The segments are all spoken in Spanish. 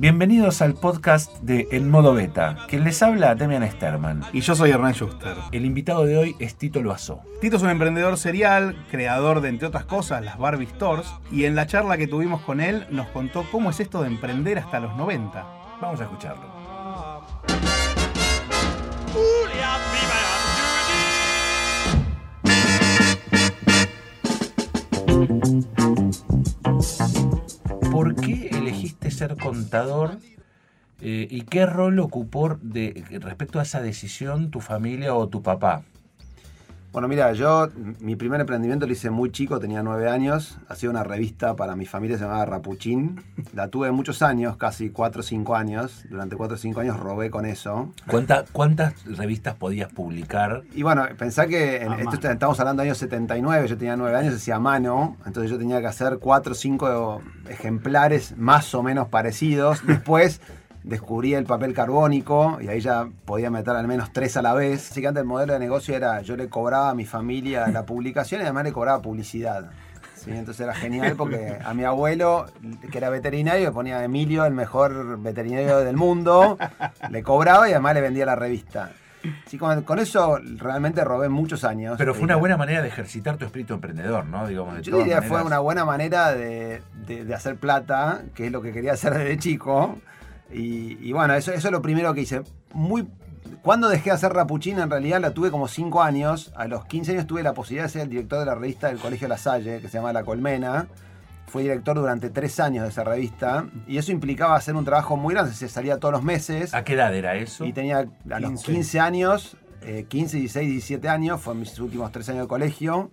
Bienvenidos al podcast de En Modo Beta. Quien les habla, Demian Sterman. Y yo soy Hernán Schuster. El invitado de hoy es Tito Loazó. Tito es un emprendedor serial, creador de, entre otras cosas, las Barbie Stores. Y en la charla que tuvimos con él, nos contó cómo es esto de emprender hasta los 90. Vamos a escucharlo. ¿Por qué elegiste ser contador eh, y qué rol ocupó de, respecto a esa decisión tu familia o tu papá? Bueno, mira, yo mi primer emprendimiento lo hice muy chico, tenía nueve años. Hacía una revista para mi familia, se llamaba Rapuchín. La tuve muchos años, casi cuatro o cinco años. Durante cuatro o cinco años robé con eso. ¿Cuánta, ¿Cuántas revistas podías publicar? Y bueno, pensá que en, esto estamos hablando de años 79, yo tenía nueve años, hacía mano. Entonces yo tenía que hacer cuatro o cinco ejemplares más o menos parecidos. Después descubrí el papel carbónico y ahí ya podía meter al menos tres a la vez. Así que antes el modelo de negocio era yo le cobraba a mi familia la publicación y además le cobraba publicidad. ¿sí? Entonces era genial porque a mi abuelo, que era veterinario, le ponía a Emilio, el mejor veterinario del mundo, le cobraba y además le vendía la revista. Sí, con, eso realmente robé muchos años. Pero fue una buena manera de ejercitar tu espíritu emprendedor, ¿no? Digamos, Yo diría que fue una buena manera de, de hacer plata, que es lo que quería hacer desde chico. Y, bueno, eso, eso es lo primero que hice. Muy, cuando dejé de hacer Rapuchina, en realidad la tuve como 5 años. A los 15 años tuve la posibilidad de ser el director de la revista del Colegio La Salle, que se llama La Colmena. Fui director durante 3 años de esa revista. Y eso implicaba hacer un trabajo muy grande. Se salía todos los meses. ¿A qué edad era eso? Y tenía a los 15 años, 15, 16, 17 años. Fueron mis últimos 3 años de colegio.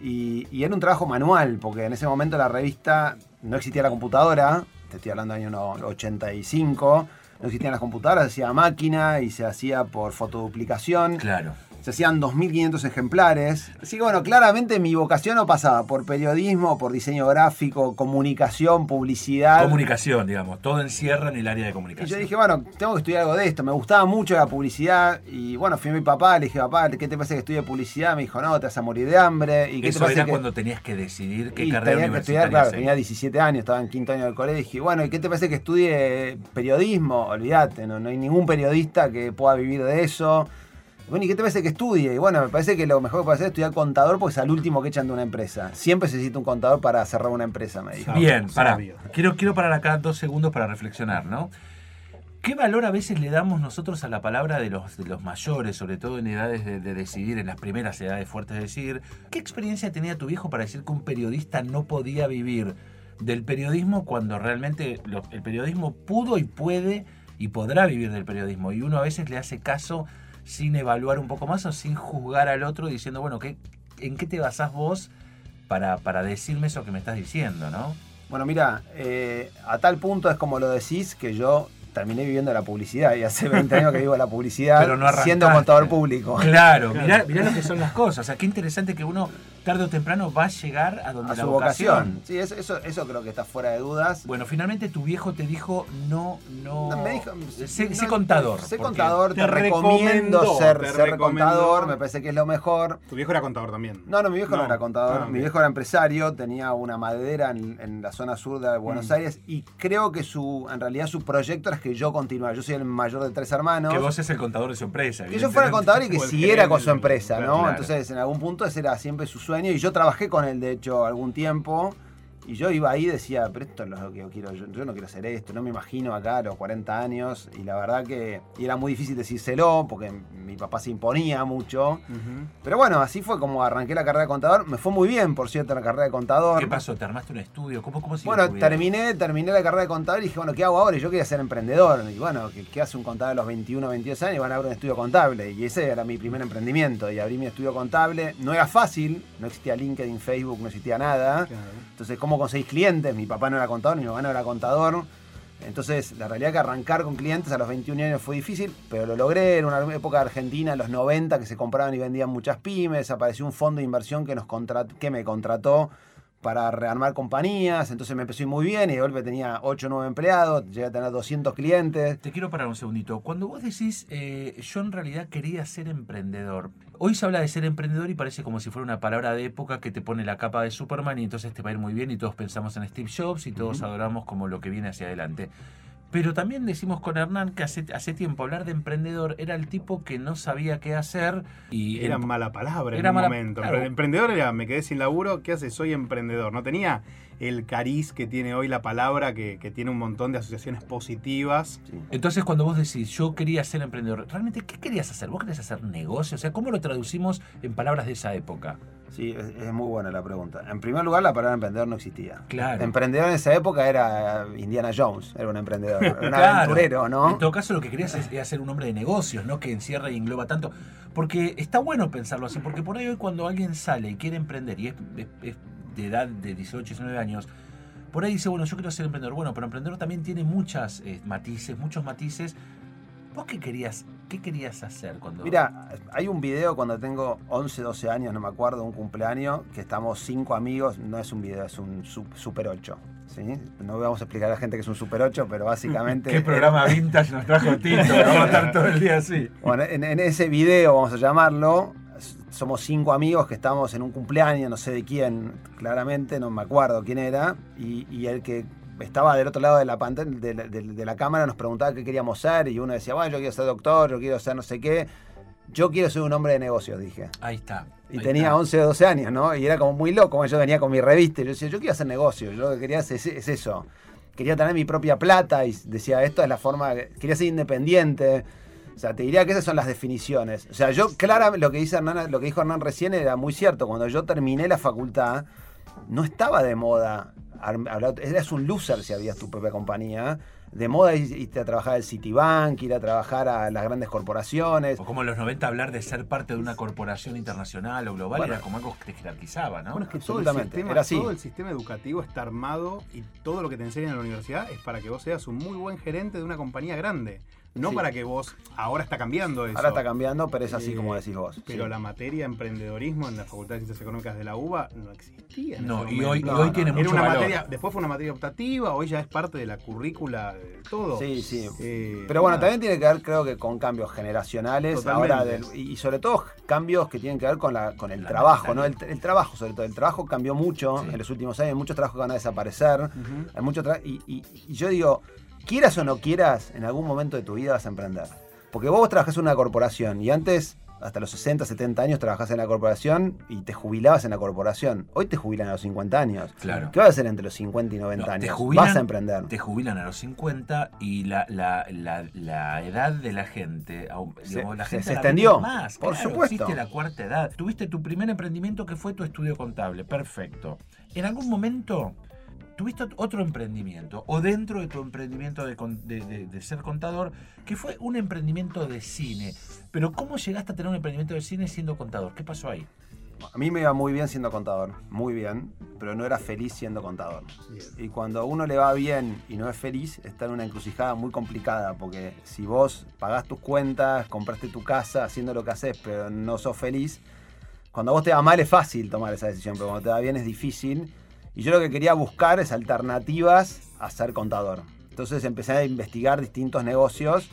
Y, y era un trabajo manual, porque en ese momento la revista no existía la computadora te estoy hablando del año 85, no existían las computadoras, hacía máquina y se hacía por fotoduplicación. Claro se hacían 2.500 ejemplares. Así que bueno, claramente mi vocación no pasaba por periodismo, por diseño gráfico, comunicación, publicidad. Comunicación, digamos, todo encierra en el área de comunicación. Y yo dije, bueno, tengo que estudiar algo de esto. Me gustaba mucho la publicidad y bueno, fui a mi papá, le dije, papá, ¿qué te parece que estudie publicidad? Me dijo, no, te vas a morir de hambre. ¿Y qué Eso te era cuando tenías que decidir qué carrera tenía que estudiar, claro, tenía 17 años, estaba en quinto año del colegio. Y bueno, ¿y qué te parece que estudie periodismo? Olvídate, no, no hay ningún periodista que pueda vivir de eso. Bueno, ¿y qué te parece que estudie? Y bueno, me parece que lo mejor que puede hacer es estudiar contador porque es al último que echan de una empresa. Siempre se necesita un contador para cerrar una empresa, me dijo. Bien, para. Quiero, quiero parar acá dos segundos para reflexionar, ¿no? ¿Qué valor a veces le damos nosotros a la palabra de los, de los mayores, sobre todo en edades de, decidir, en las primeras edades fuertes de decidir? ¿Qué experiencia tenía tu hijo para decir que un periodista no podía vivir del periodismo cuando realmente el periodismo pudo y puede y podrá vivir del periodismo? Y uno a veces le hace caso sin evaluar un poco más o sin juzgar al otro diciendo, bueno, ¿qué, ¿en qué te basás vos para, para decirme eso que me estás diciendo, no? Bueno, mira, eh, a tal punto es como lo decís que yo terminé viviendo la publicidad y hace 20 años que vivo la publicidad siendo contador público. Claro, mirá, mirá, lo que son las cosas. O sea, qué interesante que uno tarde o temprano va a llegar a donde a la su vocación. Sí, eso, eso, creo que está fuera de dudas. Bueno, finalmente tu viejo te dijo, no, no. me dijo, sé, contador. Sé contador, te, recomiendo ser, ser contador, me parece que es lo mejor. Tu viejo era contador también. No, no, mi viejo no, era contador. Ah, mi viejo era empresario, tenía una madera en, la zona sur de Buenos mm. Aires y creo que su, en realidad su proyecto era que yo continuara. Yo soy el mayor de tres hermanos. Que vos es el contador de su empresa. Que yo fuera contador y que siguiera con su empresa, ¿no? Entonces, en algún punto ese era siempre su sueño y yo trabajé con él, de hecho, algún tiempo. Y yo iba ahí y decía, pero esto es lo que yo quiero, yo, no quiero hacer esto, no me imagino acá a los 40 años. Y la verdad que era muy difícil decírselo porque mi papá se imponía mucho. Pero bueno, así fue como arranqué la carrera de contador. Me fue muy bien, por cierto, la carrera de contador. ¿Qué pasó? ¿Te armaste un estudio? ¿Cómo, cómo Bueno, terminé, terminé la carrera de contador y dije, bueno, ¿qué hago ahora? Y yo quería ser emprendedor. Y bueno, ¿qué, hace un contador a los 21, 22 años? Y van a abrir un estudio contable. Y ese era mi primer emprendimiento. Y abrí mi estudio contable. No era fácil, no existía LinkedIn, Facebook, no existía nada. Entonces, ¿cómo conseguís clientes? mi papá no era contador, mi mamá no era contador. Entonces, la realidad es que arrancar con clientes a los 21 años fue difícil, pero lo logré. en una época Argentina, en los 90, que se compraban y vendían muchas pymes. Apareció un fondo de inversión que, nos que me contrató para rearmar compañías, entonces me empezó muy bien y de golpe tenía 8 o 9 empleados, llegué a tener 200 clientes. Te quiero parar un segundito. Cuando vos decís, eh, yo en realidad quería ser emprendedor, hoy se habla de ser emprendedor y parece como si fuera una palabra de época que te pone la capa de Superman y entonces te va a ir muy bien y todos pensamos en Steve Jobs y todos adoramos como lo que viene hacia adelante. Pero también decimos con Hernán que hace, hace tiempo hablar de emprendedor era el tipo que no sabía qué hacer y Era el- mala palabra Era en un mala- momento. claro. Emprendedor era, me quedé sin laburo, ¿qué hace? Soy emprendedor. No tenía el cariz que tiene hoy la palabra, que, que tiene un montón de asociaciones positivas. Sí. Entonces, cuando vos decís, yo quería ser emprendedor, ¿realmente qué querías hacer? ¿Vos querías hacer negocio? O sea, ¿cómo lo traducimos en palabras de esa época? Sí, es, es muy buena la pregunta. En primer lugar, la palabra emprendedor no existía. Claro. Emprendedor en esa época era Indiana Jones, era un emprendedor, era un Claro. aventurero, ¿no? En todo caso, lo que querías es, era ser un hombre de negocios, no que encierra y engloba tanto. Porque está bueno pensarlo así, porque por ahí hoy cuando alguien sale y quiere emprender y es, es- es de edad de 18, 19 años, por ahí dice, bueno, yo quiero ser emprendedor. Bueno, pero emprendedor también tiene muchas eh, matices, muchos matices. ¿Vos qué querías, qué querías hacer cuando... Mira, hay un video cuando tengo 11, 12 años, no me acuerdo, un cumpleaños, que estamos cinco amigos, no es un video, es un su- Super 8. ¿sí? No vamos a explicar a la gente que es un Super 8, pero básicamente... ¿Qué programa vintage nos trajo Tito? Vamos a estar todo el día así. Bueno, en, en ese video, vamos a llamarlo, somos cinco amigos que estamos en un cumpleaños, no sé de quién, claramente, no me acuerdo quién era, y, y el que estaba del otro lado de la pantalla, de, la- de- de la cámara, nos preguntaba qué queríamos ser, y uno decía, bueno, yo quiero ser doctor, yo quiero ser no sé qué. Yo quiero ser un hombre de negocios, dije. Ahí está. Y ahí tenía está. 11 o 12 años, ¿no? Y era como muy loco. Yo venía con mi revista y yo decía, yo quiero hacer negocios. Yo lo que quería hacer es, es eso. Quería tener mi propia plata y decía, esto es la forma. Quería ser independiente. O sea, te diría que esas son las definiciones. O sea, yo, claramente, lo que, dice Hernán, lo que dijo Hernán recién era muy cierto. Cuando yo terminé la facultad, no estaba de moda. Eras un loser si habías tu propia compañía. De moda ir- irte a trabajar al Citibank, ir a trabajar a las grandes corporaciones. O como en los 90 hablar de ser parte de una corporación internacional o global Bueno. era como algo que te jerarquizaba, ¿no? Bueno, es que todo el, sistema, era así. todo el sistema educativo está armado y todo lo que te enseñan en la universidad es para que vos seas un muy buen gerente de una compañía grande. No Sí. para que vos. Ahora está cambiando eso. Ahora está cambiando, pero es así Eh, como decís vos. Pero sí. la materia emprendedorismo en la Facultad de Ciencias Económicas de la UBA no existía. en No, y hoy, y No, hoy no, tiene no. Era mucho una valor. materia, después fue una materia optativa, hoy ya es parte de la currícula de todo. Sí, sí. Eh, Pero bueno, nada. también tiene que ver, creo que con cambios generacionales, Totalmente. ahora del- y y sobre todo cambios que tienen que ver con, la, con el La trabajo, ¿no? El, el trabajo, sobre todo. El trabajo cambió mucho Sí. en los últimos años, hay muchos trabajos que van a desaparecer. Hay mucho tra- y, y- y yo digo, quieras o no quieras, en algún momento de tu vida vas a emprender. Porque vos trabajás en una corporación y antes, hasta los 60, 70 años, trabajás en la corporación y te jubilabas en la corporación. Hoy te jubilan a los 50 años. Claro. ¿Qué vas a hacer entre los 50 y 90 No, te años? jubilan- vas a emprender. Te jubilan a los 50 y la, la, la, la edad de la gente, Se- la gente se extendió, más. por claro, supuesto. Existe la cuarta edad. Tuviste tu primer emprendimiento que fue tu estudio contable. Perfecto. En algún momento tuviste ot- otro emprendimiento o dentro de tu emprendimiento de, de- de- de ser contador que fue un emprendimiento de cine. Pero ¿cómo llegaste a tener un emprendimiento de cine siendo contador? ¿Qué pasó ahí? A mí me iba muy bien siendo contador, muy bien, pero no era feliz siendo contador. Bien. Y cuando a uno le va bien y no es feliz, está en una encrucijada muy complicada, porque si vos pagás tus cuentas, compraste tu casa, haciendo lo que haces, pero no sos feliz, cuando a vos te va mal es fácil tomar esa decisión, pero cuando te va bien es difícil. Y yo lo que quería buscar es alternativas a ser contador. Entonces empecé a investigar distintos negocios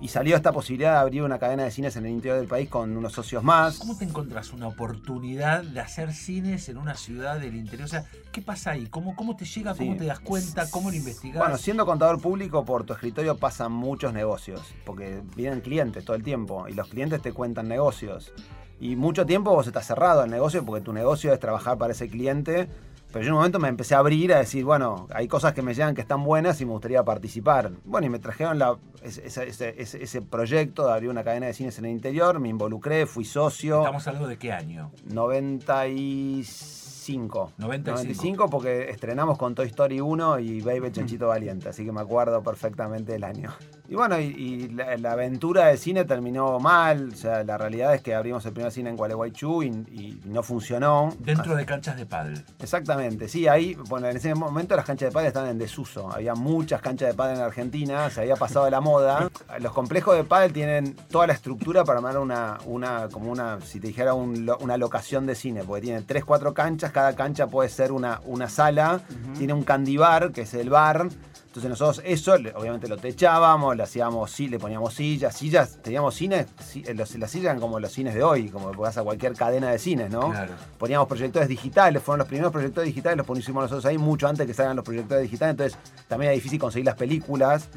y salió esta posibilidad de abrir una cadena de cines en el interior del país con unos socios más. ¿Cómo te encontrás una oportunidad de hacer cines en una ciudad del interior? O sea, ¿qué pasa ahí? ¿Cómo, cómo te llega? ¿Cómo Sí. te das cuenta? ¿Cómo lo investigás? Bueno, siendo contador público, por tu escritorio pasan muchos negocios, porque vienen clientes todo el tiempo y los clientes te cuentan negocios. Y mucho tiempo vos estás cerrado al negocio porque tu negocio es trabajar para ese cliente. Pero yo en un momento me empecé a abrir a decir, bueno, hay cosas que me llegan que están buenas y me gustaría participar. Bueno, y me trajeron la- ese, ese- ese- ese- ese proyecto de abrir una cadena de cines en el interior, me involucré, fui socio. Estamos hablando de qué año? 95. 95. porque estrenamos con Toy Story 1 y Baby Chanchito Valiente, así que me acuerdo perfectamente del año. Y bueno, y, y la, la aventura del cine terminó mal, o sea, la realidad es que abrimos el primer cine en Gualeguaychú y, y no funcionó. Dentro de canchas de pádel. Exactamente, sí, ahí, bueno, en ese momento las canchas de pádel estaban en desuso. Había muchas canchas de pádel en Argentina, se había pasado de la moda. Los complejos de pádel tienen toda la estructura para armar una, una como una, si te dijera, un una locación de cine, porque tiene 3, 4 canchas, cada cancha puede ser una, una sala, tiene un candibar, que es el bar, Entonces nosotros eso, obviamente lo techábamos, le hacíamos, sí, le poníamos sillas, sillas, teníamos cines, eh, los- las sillas eran como los cines de hoy, como vas a cualquier cadena de cines, ¿no? Claro. Poníamos proyectores digitales, fueron los primeros proyectores digitales, los pusimos nosotros ahí mucho antes que salgan los proyectores digitales, entonces también era difícil conseguir las películas.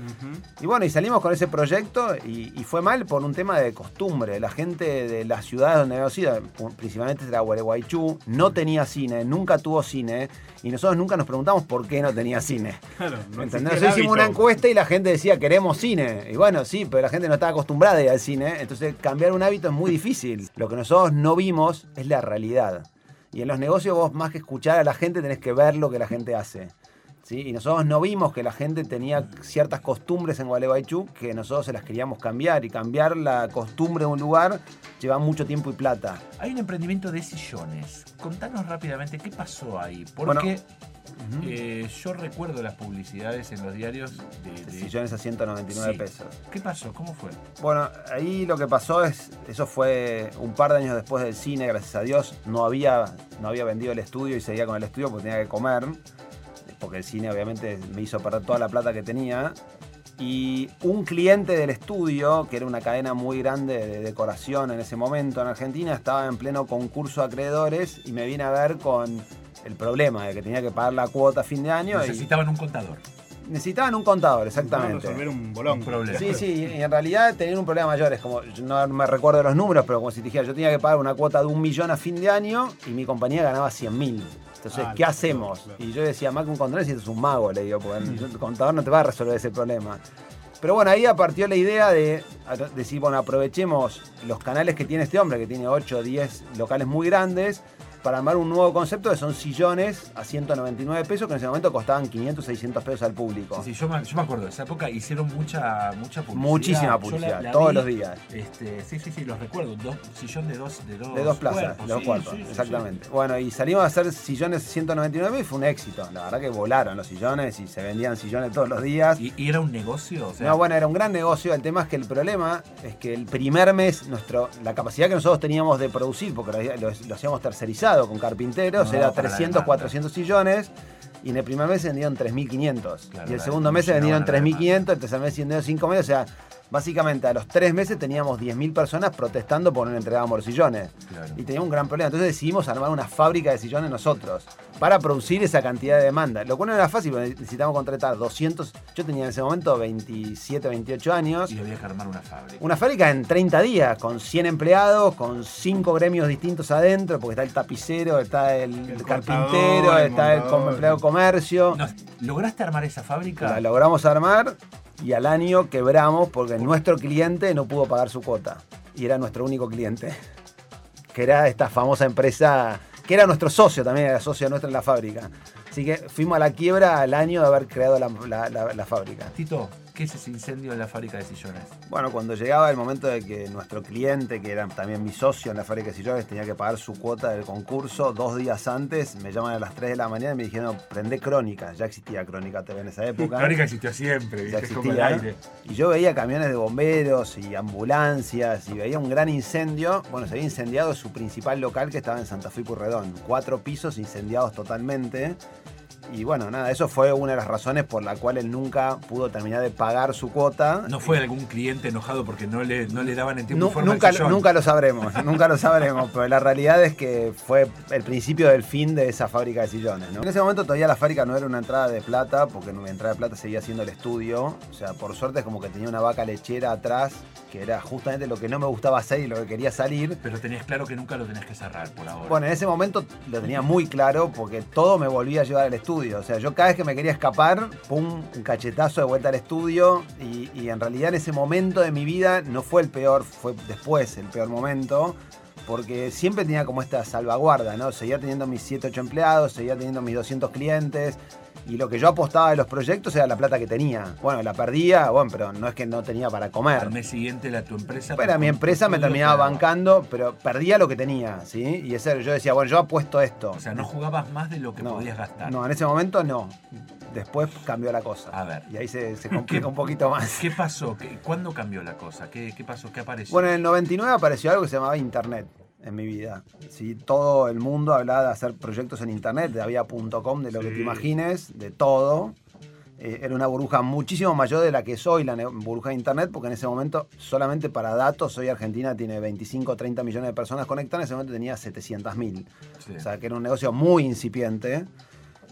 Y bueno, y salimos con ese proyecto y, y fue mal por un tema de costumbre. La gente de las ciudades donde habíamos ido, principalmente era Gualeguaychú, no tenía cine, nunca tuvo cine. Y nosotros nunca nos preguntamos por qué no tenía cine. Claro, no Nosotros hicimos una encuesta y la gente decía queremos cine. Y bueno, sí, pero la gente no estaba acostumbrada a ir al cine. Entonces cambiar un hábito es muy difícil. Lo que nosotros no vimos es la realidad. Y en los negocios vos más que escuchar a la gente tenés que ver lo que la gente hace. ¿sí? Y nosotros no vimos que la gente tenía ciertas costumbres en Gualeguaychú que nosotros se las queríamos cambiar. Y cambiar la costumbre de un lugar lleva mucho tiempo y plata. Hay un emprendimiento de sillones. Contanos rápidamente qué pasó ahí. Porque eh, yo recuerdo las publicidades en los diarios de. de- Sillones a 199 Sí. pesos. ¿Qué pasó? ¿Cómo fue? Bueno, ahí lo que pasó es, eso fue un par de años después del cine, gracias a Dios, no había, no había vendido el estudio y seguía con el estudio porque tenía que comer, porque el cine obviamente me hizo perder toda la plata que tenía. Y un cliente del estudio, que era una cadena muy grande de decoración en ese momento en Argentina, estaba en pleno concurso de acreedores y me vine a ver con el problema de que tenía que pagar la cuota a fin de año. y Necesitaban un contador. necesitaban un contador, exactamente. resolver un bolón. Un problema. Sí, sí, y en realidad tenían un problema mayor. Es como, yo no me recuerdo los números, pero como si te dijera, yo tenía que pagar una cuota de un millón a fin de año y mi compañía ganaba 100 mil. Entonces, Ah, ¿qué hacemos? claro. Y yo decía, más que un contador, si es un mago, le digo, porque el contador no te va a resolver ese problema. Pero bueno, ahí partió la idea de de decir, bueno, aprovechemos los canales que tiene este hombre, que tiene 8 o 10 locales muy grandes, para armar un nuevo concepto que son sillones a 199 pesos, que en ese momento costaban 500, 600 pesos al público. Sí, yo, me, yo me acuerdo, de esa época hicieron mucha, mucha publicidad. Muchísima la- publicidad, la todos vi, los días. Este, sí, sí, sí, los recuerdo. Dos, sillón de dos, de dos, De dos plazas, cuerpos, de dos sí, sí, sí, exactamente. Bueno, y salimos a hacer sillones 199 y fue un éxito. La verdad que volaron los sillones y se vendían sillones todos los días. sí. ¿Y, y era un negocio? O sea, No, bueno, era un gran negocio. El tema es que el problema es que el primer mes, nuestro, la capacidad que nosotros teníamos de producir, porque lo, lo- lo hacíamos tercerizado con carpinteros, No, era para la 300, demanda. 400 sillones. Y en el primer mes se vendieron 3.500. Claro, y el segundo mes se vendieron la 3.500, el tercer mes se vendieron 5.000. O sea, básicamente a los tres meses teníamos 10.000 personas protestando por no entregábamos sillones. Claro. Y teníamos un gran problema. Entonces decidimos armar una fábrica de sillones nosotros para producir esa cantidad de demanda. Lo cual no era fácil, porque necesitamos contratar 200. Yo tenía en ese momento 27, 28 años. Y había que armar una fábrica. Una fábrica en 30 días, con 100 empleados, con 5 gremios distintos adentro, porque está el tapicero, está el, El carpintero, el está el empleado de comercio. ¿Lograste armar esa fábrica? La logramos armar y al año quebramos porque nuestro cliente no pudo pagar su cuota. Y era nuestro único cliente. Que era esta famosa empresa, que era nuestro socio también, era socio nuestro en la fábrica. Así que fuimos a la quiebra al año de haber creado la, la- fábrica. Tito, ¿qué es ese incendio en la fábrica de sillones? Bueno, cuando llegaba el momento de que nuestro cliente, que era también mi socio en la fábrica de sillones, tenía que pagar su cuota del concurso, dos días antes me llaman a las 3 de la mañana y me dijeron, prende Crónica. Ya existía Crónica TV en esa época. Crónica existió siempre, ya como el existía. aire. Y yo veía camiones de bomberos y ambulancias y veía un gran incendio. Bueno, se había incendiado su principal local que estaba en Santa Fe y Purredón. Cuatro pisos incendiados totalmente. Y bueno, nada, eso fue una de las razones por la cual él nunca pudo terminar de pagar su cuota. ¿No fue algún cliente enojado porque no le, no le daban en tiempo y Nu- forma nunca, nunca lo sabremos, nunca lo sabremos, pero la realidad es que fue el principio del fin de esa fábrica de sillones. ¿no? En ese momento todavía la fábrica no era una entrada de plata, porque mi entrada de plata seguía siendo el estudio. O sea, por suerte es como que tenía una vaca lechera atrás, que era justamente lo que no me gustaba hacer y lo que quería salir. Pero tenías claro que nunca lo tenés que cerrar por ahora. Bueno, en ese momento lo tenía muy claro porque todo me volvía a llevar al estudio. O sea, yo cada vez que me quería escapar, pum, un cachetazo de vuelta al estudio. Y, y en realidad en ese momento de mi vida no fue el peor, fue después el peor momento. Porque siempre tenía como esta salvaguarda, ¿no? Seguía teniendo mis 7, 8 empleados, seguía teniendo mis 200 clientes. Y lo que yo apostaba de los proyectos era la plata que tenía. Bueno, la perdía, bueno, pero no es que no tenía para comer. Al mes siguiente la, tu empresa... Bueno, mi empresa me terminaba bancando, pero perdía lo que tenía, ¿sí? Y ese, yo decía, bueno, yo apuesto esto. O sea, no jugabas más de lo que No, podías gastar. No, en ese momento no. Después cambió la cosa. A ver. Y ahí se, se complica un poquito más. ¿Qué pasó? ¿Qué- ¿Cuándo cambió la cosa? ¿Qué, qué pasó? ¿Qué apareció? Bueno, en el 99 apareció algo que se llamaba Internet en mi vida. ¿sí? Todo el mundo hablaba de hacer proyectos en Internet, de había .com, de lo que te imagines, de todo. eh, era una burbuja muchísimo mayor de la que es hoy la burbuja de Internet, porque en ese momento, solamente para datos, hoy Argentina tiene 25 o 30 millones de personas conectadas, en ese momento tenía 700 mil. Sí. O sea, que era un negocio muy incipiente.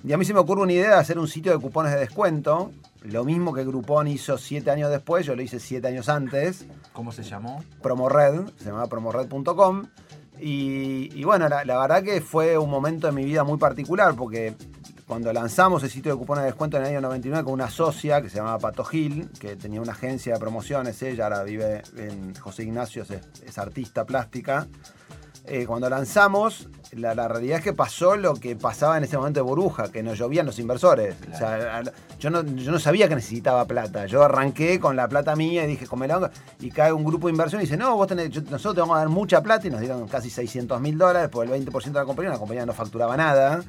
Y a mí se me ocurre una idea de hacer un sitio de cupones de descuento. Lo mismo que Groupon hizo siete años después, yo lo hice siete años antes. ¿Cómo se llamó? Promored, se llamaba promored.com. Y, bueno, la, verdad que fue un momento de mi vida muy particular porque cuando lanzamos el sitio de cupones de descuento en el año 99 con una socia que se llamaba Pato Gil, que tenía una agencia de promociones, ella ahora vive en José Ignacio, es artista plástica. Eh, cuando lanzamos, la, la realidad es que pasó lo que pasaba en ese momento de burbuja, que nos llovían los inversores. O sea, al- yo, no, yo no sabía que necesitaba plata. Yo arranqué con la plata mía y dije, comela, y cae un grupo de inversión y dice, no, vos tenés, yo- nosotros te vamos a dar mucha plata y nos dieron casi 600 mil dólares por el 20% de la compañía, la compañía no facturaba nada.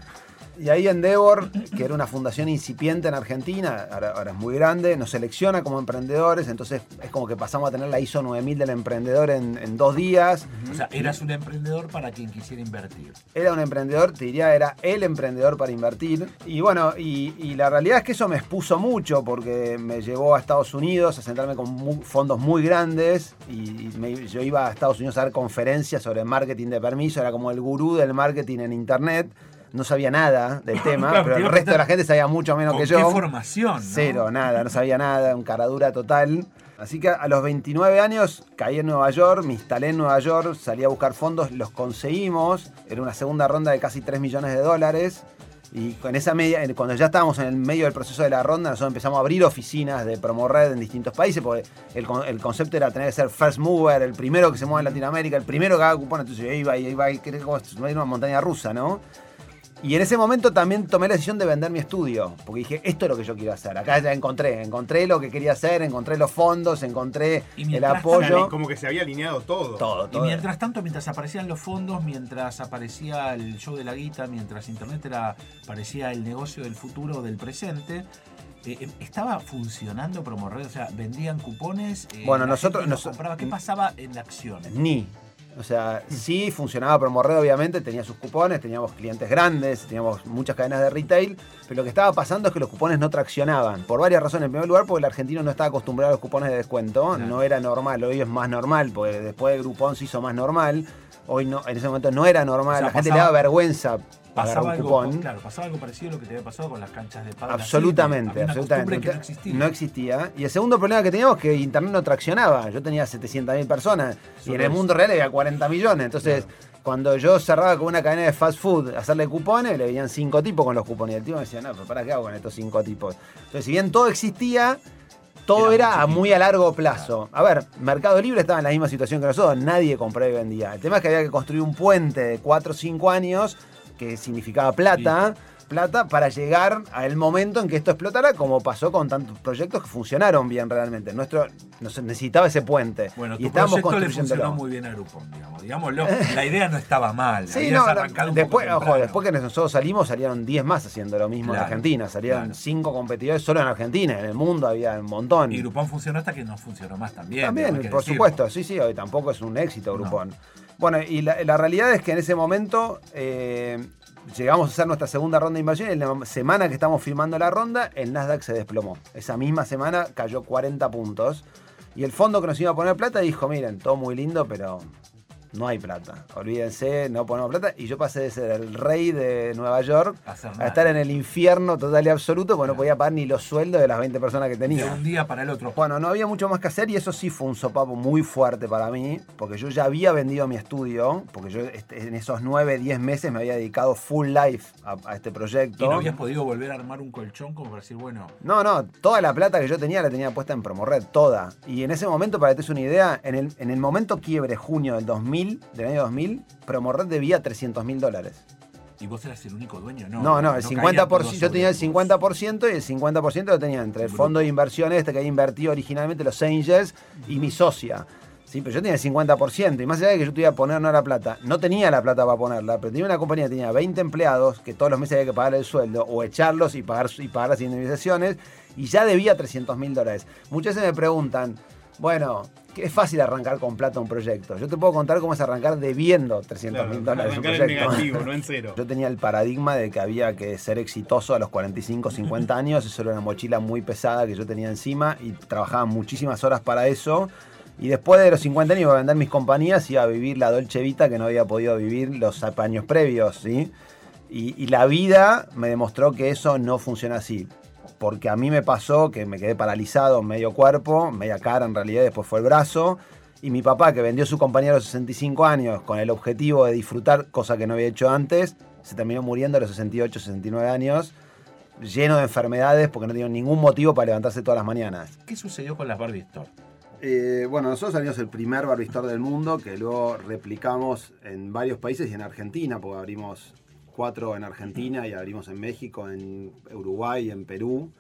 Y ahí Endeavor, que era una fundación incipiente en Argentina, ahora, ahora es muy grande, nos selecciona como emprendedores, entonces es como que pasamos a tener la ISO 9000 del emprendedor en, en dos días. O sea, eras un emprendedor para quien quisiera invertir. Era un emprendedor, te diría, era el emprendedor para invertir. Y bueno, y, y la realidad es que eso me expuso mucho porque me llevó a Estados Unidos a sentarme con fondos muy grandes y me- yo iba a Estados Unidos a dar conferencias sobre marketing de permiso, era como el gurú del marketing en Internet. No sabía nada del tema, Claro, pero el iba resto de la gente sabía mucho menos ¿Con que qué yo. formación? no? Cero, nada, no sabía nada, un caradura total. Así que a los 29 años caí en Nueva York, me instalé en Nueva York, salí a buscar fondos, los conseguimos. Era una segunda ronda de casi 3 millones de dólares. Y con esa media, cuando ya estábamos en el medio del proceso de la ronda, nosotros empezamos a abrir oficinas de PromoRed en distintos países, porque el, con- el concepto era tener que ser first mover, el primero que se mueve en Latinoamérica, el primero que haga cupón. Entonces yo iba iba que como una montaña rusa, ¿no? Y en ese momento también tomé la decisión de vender mi estudio, porque dije, esto es lo que yo quiero hacer. Acá ya encontré, encontré lo que quería hacer, encontré los fondos, encontré Y el apoyo. Como que se había alineado todo. Todo, Y todo. mientras tanto, mientras aparecían los fondos, mientras aparecía el show de la guita, mientras Internet era, parecía el negocio del futuro o del presente, eh, eh, ¿estaba funcionando Promored? O sea, ¿vendían cupones? Eh, Bueno, la nosotros- gente los nos- compraba? ¿Qué pasaba en la acción? Ni. O sea, sí funcionaba Promored, obviamente, tenía sus cupones, teníamos clientes grandes, teníamos muchas cadenas de retail, pero lo que estaba pasando es que los cupones no traccionaban, por varias razones. En primer lugar, porque el argentino no estaba acostumbrado a los cupones de descuento, no era normal, hoy es más normal, porque después de Groupon se hizo más normal, hoy no, en ese momento no era normal, O sea, la gente pasaba- le daba vergüenza Pasaba un algo, cupón. claro, pasaba algo parecido a lo que te había pasado con las canchas de pádel. Absolutamente, Había una absolutamente. que no existía. No existía. Y el segundo problema que teníamos es que Internet no traccionaba. Yo tenía 700.000 personas y en el mundo real había 40 millones. Entonces, cuando yo cerraba con una cadena de fast food hacerle cupones, le venían cinco tipos con los cupones. Y el tipo me decía, no, pero ¿para qué hago con estos cinco tipos? Entonces, si bien todo existía, todo Era a muy a largo plazo. A ver, Mercado Libre estaba en la misma situación que nosotros, nadie compraba y vendía. El tema es que había que construir un puente de 4 o 5 años que significaba plata, plata para llegar al momento en que esto explotara, como pasó con tantos proyectos que funcionaron bien realmente. Nuestro nos necesitaba ese puente Bueno, y tu estábamos proyecto le funcionó muy bien a Groupon, digamos. Digámoslo, la idea no estaba mal. Sí, no, un después, poco ojo, temprano. después que nosotros salimos salieron 10 más haciendo lo mismo Claro, en Argentina. Salieron claro. 5 competidores solo en Argentina, en el mundo había un montón. Y Groupon funcionó hasta que no funcionó más también. También, por decirlo. supuesto, sí, sí, hoy tampoco es un éxito Groupon. Bueno, y la, realidad es que en ese momento eh, llegamos a hacer nuestra segunda ronda de inversión en la semana que estamos firmando la ronda, el Nasdaq se desplomó. Esa misma semana cayó 40 puntos. Y el fondo que nos iba a poner plata dijo, miren, todo muy lindo, pero no hay plata. Olvídense, no ponemos plata. Y yo pasé de ser el rey de Nueva York a estar en el infierno total y absoluto, porque no podía pagar ni los sueldos de las 20 personas que De tenía. un día para el otro. Bueno, no había mucho más que hacer y eso sí fue un sopapo muy fuerte para mí, porque yo ya había vendido mi estudio, porque yo en esos 9, 10 meses me había dedicado full life a, a este Y proyecto. no habías podido volver a armar un colchón como para decir, bueno, No, no, toda la plata que yo tenía la tenía puesta en Promored, toda. Y en ese momento, para que te des una idea, en el, en el momento quiebre junio del 2000, del año 2000, Promored debía 300 mil dólares. ¿y vos eras el único dueño? No, No, no, el caían 50%, todos yo tenía el sobre vos. 50% y el 50% lo tenía entre el fondo de inversión este que había invertido originalmente los Angels y mi socia. Sí, pero yo tenía el 50% y más allá de que yo tuviera que poner no la plata, no tenía la plata para ponerla, pero tenía una compañía que tenía 20 empleados que todos los meses había que pagar el sueldo o echarlos y pagar, y pagar las indemnizaciones y ya debía 300 mil dólares. Muchas veces me preguntan, Bueno, que es fácil arrancar con plata un proyecto. Yo te puedo contar cómo es arrancar debiendo 300 mil Claro, dólares un arrancar en proyecto. negativo, no en cero. Yo tenía el paradigma de que había que ser exitoso a los 45, 50 años. Eso era una mochila muy pesada que yo tenía encima y trabajaba muchísimas horas para eso. Y después de los 50 años iba a vender mis compañías y iba a vivir la Dolce Vita que no había podido vivir los años previos, ¿sí? Y, y la vida me demostró que eso no funciona así. Porque a mí me pasó que me quedé paralizado, medio cuerpo, media cara en realidad, después fue el brazo. Y mi papá, que vendió su compañía a los 65 años con el objetivo de disfrutar, cosa que no había hecho antes, se terminó muriendo a los 68, 69 años, lleno de enfermedades porque no tenía ningún motivo para levantarse todas las mañanas. ¿Qué sucedió con las Barbie Store? Eh, bueno, nosotros salimos el primer Barbie Store del mundo que luego replicamos en varios países y en Argentina, porque abrimos cuatro en Argentina y abrimos en México, en Uruguay, en Perú.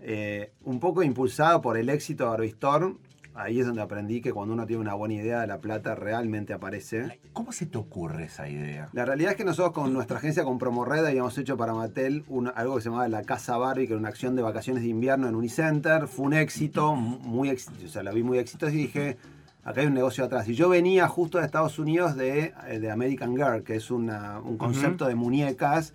Eh, un poco impulsado por el éxito de Barbie Store, ahí es donde aprendí que cuando uno tiene una buena idea, la plata realmente aparece. ¿Cómo se te ocurre esa idea? La realidad es que nosotros con nuestra agencia, con Promorred, habíamos hecho para Mattel un- algo que se llamaba La Casa Barbie, que era una acción de vacaciones de invierno en Unicenter. Fue un éxito, muy o sea, la vi muy exitosa y dije, acá hay un negocio atrás. Y yo venía justo de Estados Unidos de, eh, de American Girl, que es una- un concepto de muñecas.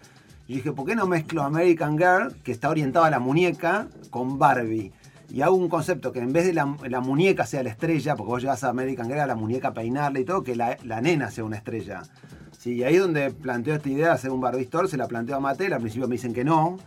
Y dije, ¿por qué no mezclo American Girl, que está orientado a la muñeca, con Barbie? Y hago un concepto que en vez de la, la muñeca sea la estrella, porque vos llevas a American Girl a la muñeca a peinarla y todo, que la, la nena sea una estrella. Sí, y ahí es donde planteo esta idea de hacer un Barbie Store, se la planteo a Mattel, al principio me dicen que no,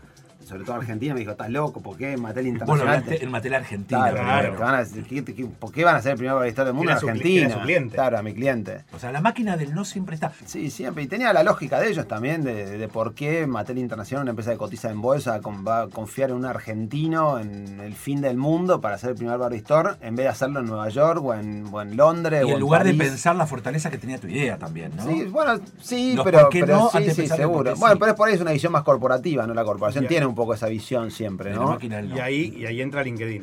sobre todo Argentina, me dijo, estás loco, ¿por qué Mattel Internacional? hablaste en Mattel Argentina. Claro, decir, ¿qué- qué- ¿por qué van a ser el primer Barbie Store del mundo en Argentina? su cliente. Claro, a mi cliente. O sea, la máquina del no siempre está. Sí, siempre. Y tenía la lógica de ellos también, de, de por qué Mattel Internacional, una empresa que cotiza en bolsa, con- va a confiar en un argentino en el fin del mundo para hacer el primer Barbie Store, en vez de hacerlo en Nueva York o en, o en Londres Y o en lugar de pensar la fortaleza que tenía tu idea también, ¿no? Sí, bueno, sí, Los pero, pero no, sí, sí, seguro. Bueno, sí. pero es por ahí es una visión más corporativa, ¿no? La corporación tiene un poco esa visión siempre, ¿no? máquina del no. Y ahí, y ahí entra LinkedIn.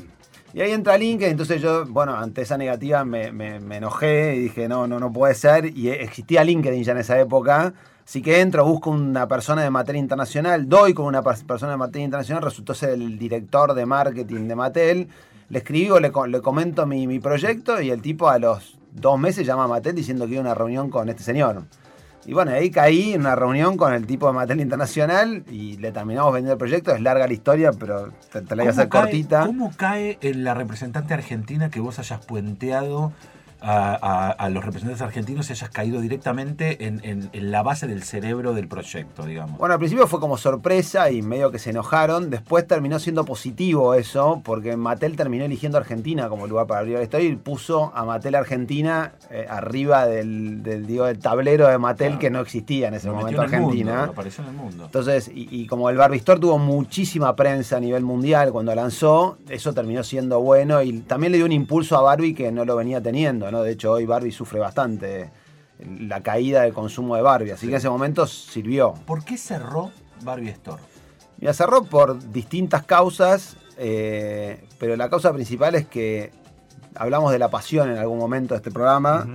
Y ahí entra LinkedIn, entonces yo, bueno, ante esa negativa me, me- me enojé y dije, no, no, no puede ser. Y existía LinkedIn ya en esa época. Así que entro, busco una persona de Mattel Internacional, doy con una per- persona de Mattel Internacional, resultó ser el director de marketing de Mattel. Le escribo, le, le comento mi, mi proyecto y el tipo a los dos meses llama a Mattel diciendo que iba a una reunión con este señor. Y bueno, ahí caí en una reunión con el tipo de Mattel Internacional y le terminamos vendiendo el proyecto. Es larga la historia, pero te, te la voy a ¿Cómo hacer cae- cortita. ¿Cómo cae en la representante argentina que vos hayas puenteado a, a- a los representantes argentinos hayas caído directamente en, en- en la base del cerebro del proyecto, digamos? Bueno, al principio fue como sorpresa y medio que se enojaron. Después terminó siendo positivo eso, porque Mattel terminó eligiendo Argentina como lugar para abrir la historia y puso a Mattel Argentina eh, arriba del, del, digo, del tablero de Mattel Claro. que no existía en ese Lo momento en mundo, Argentina. apareció en el mundo. Entonces, y, y como el Barbie Store tuvo muchísima prensa a nivel mundial cuando lanzó, eso terminó siendo bueno y también le dio un impulso a Barbie que no lo venía teniendo, ¿no? De hecho, hoy Barbie sufre bastante la caída del consumo de Barbie, así que en ese momento sirvió. ¿Por qué cerró Barbie Store? Mira, cerró por distintas causas, eh, pero la causa principal es que hablamos de la pasión en algún momento de este programa.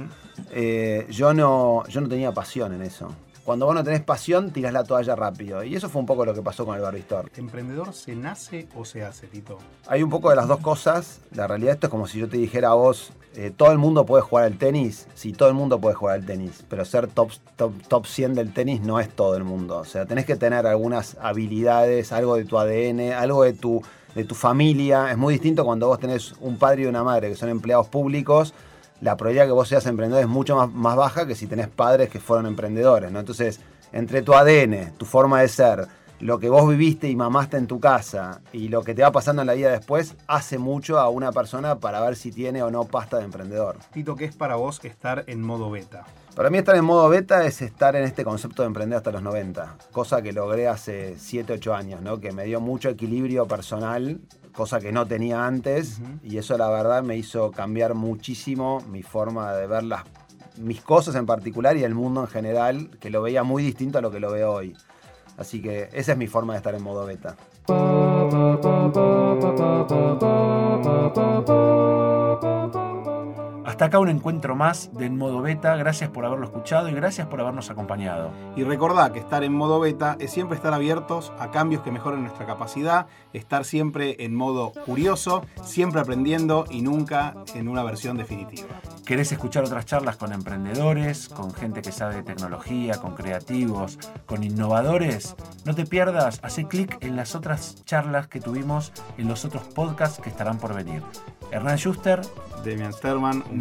Eh, yo, no, yo no tenía pasión en eso. Cuando vos no tenés pasión, tirás la toalla rápido. Y eso fue un poco lo que pasó con el Barbie Store. ¿Emprendedor se nace o se hace, Tito? Hay un poco de las dos cosas. La realidad esto es como si yo te dijera a vos, eh, todo el mundo puede jugar al tenis. Sí, todo el mundo puede jugar al tenis. Pero ser top, top, top 100 del tenis no es todo el mundo. O sea, tenés que tener algunas habilidades, algo de tu ADN, algo de tu, de tu familia. Es muy distinto cuando vos tenés un padre y una madre que son empleados públicos. La probabilidad que vos seas emprendedor es mucho más, más baja que si tenés padres que fueron emprendedores. ¿no? Entonces, entre tu ADN, tu forma de ser, lo que vos viviste y mamaste en tu casa y lo que te va pasando en la vida después hace mucho a una persona para ver si tiene o no pasta de emprendedor. Tito, ¿qué es para vos estar en modo beta? Para mí estar en modo beta es estar en este concepto de emprender hasta los 90, cosa que logré hace 7, 8 años, ¿no? que me dio mucho equilibrio personal, cosa que no tenía antes, y eso la verdad me hizo cambiar muchísimo mi forma de ver las, mis cosas en particular y el mundo en general, que lo veía muy distinto a lo que lo veo hoy. Así que esa es mi forma de estar en modo beta. Hasta acá un encuentro más de En Modo Beta. Gracias por haberlo escuchado y gracias por habernos acompañado. Y recordá que estar en modo beta es siempre estar abiertos a cambios que mejoren nuestra capacidad, estar siempre en modo curioso, siempre aprendiendo y nunca en una versión definitiva. ¿Querés escuchar otras charlas con emprendedores, con gente que sabe de tecnología, con creativos, con innovadores? No te pierdas, hace clic en las otras charlas que tuvimos en los otros podcasts que estarán por venir. Hernán Schuster, Demian Sterman, un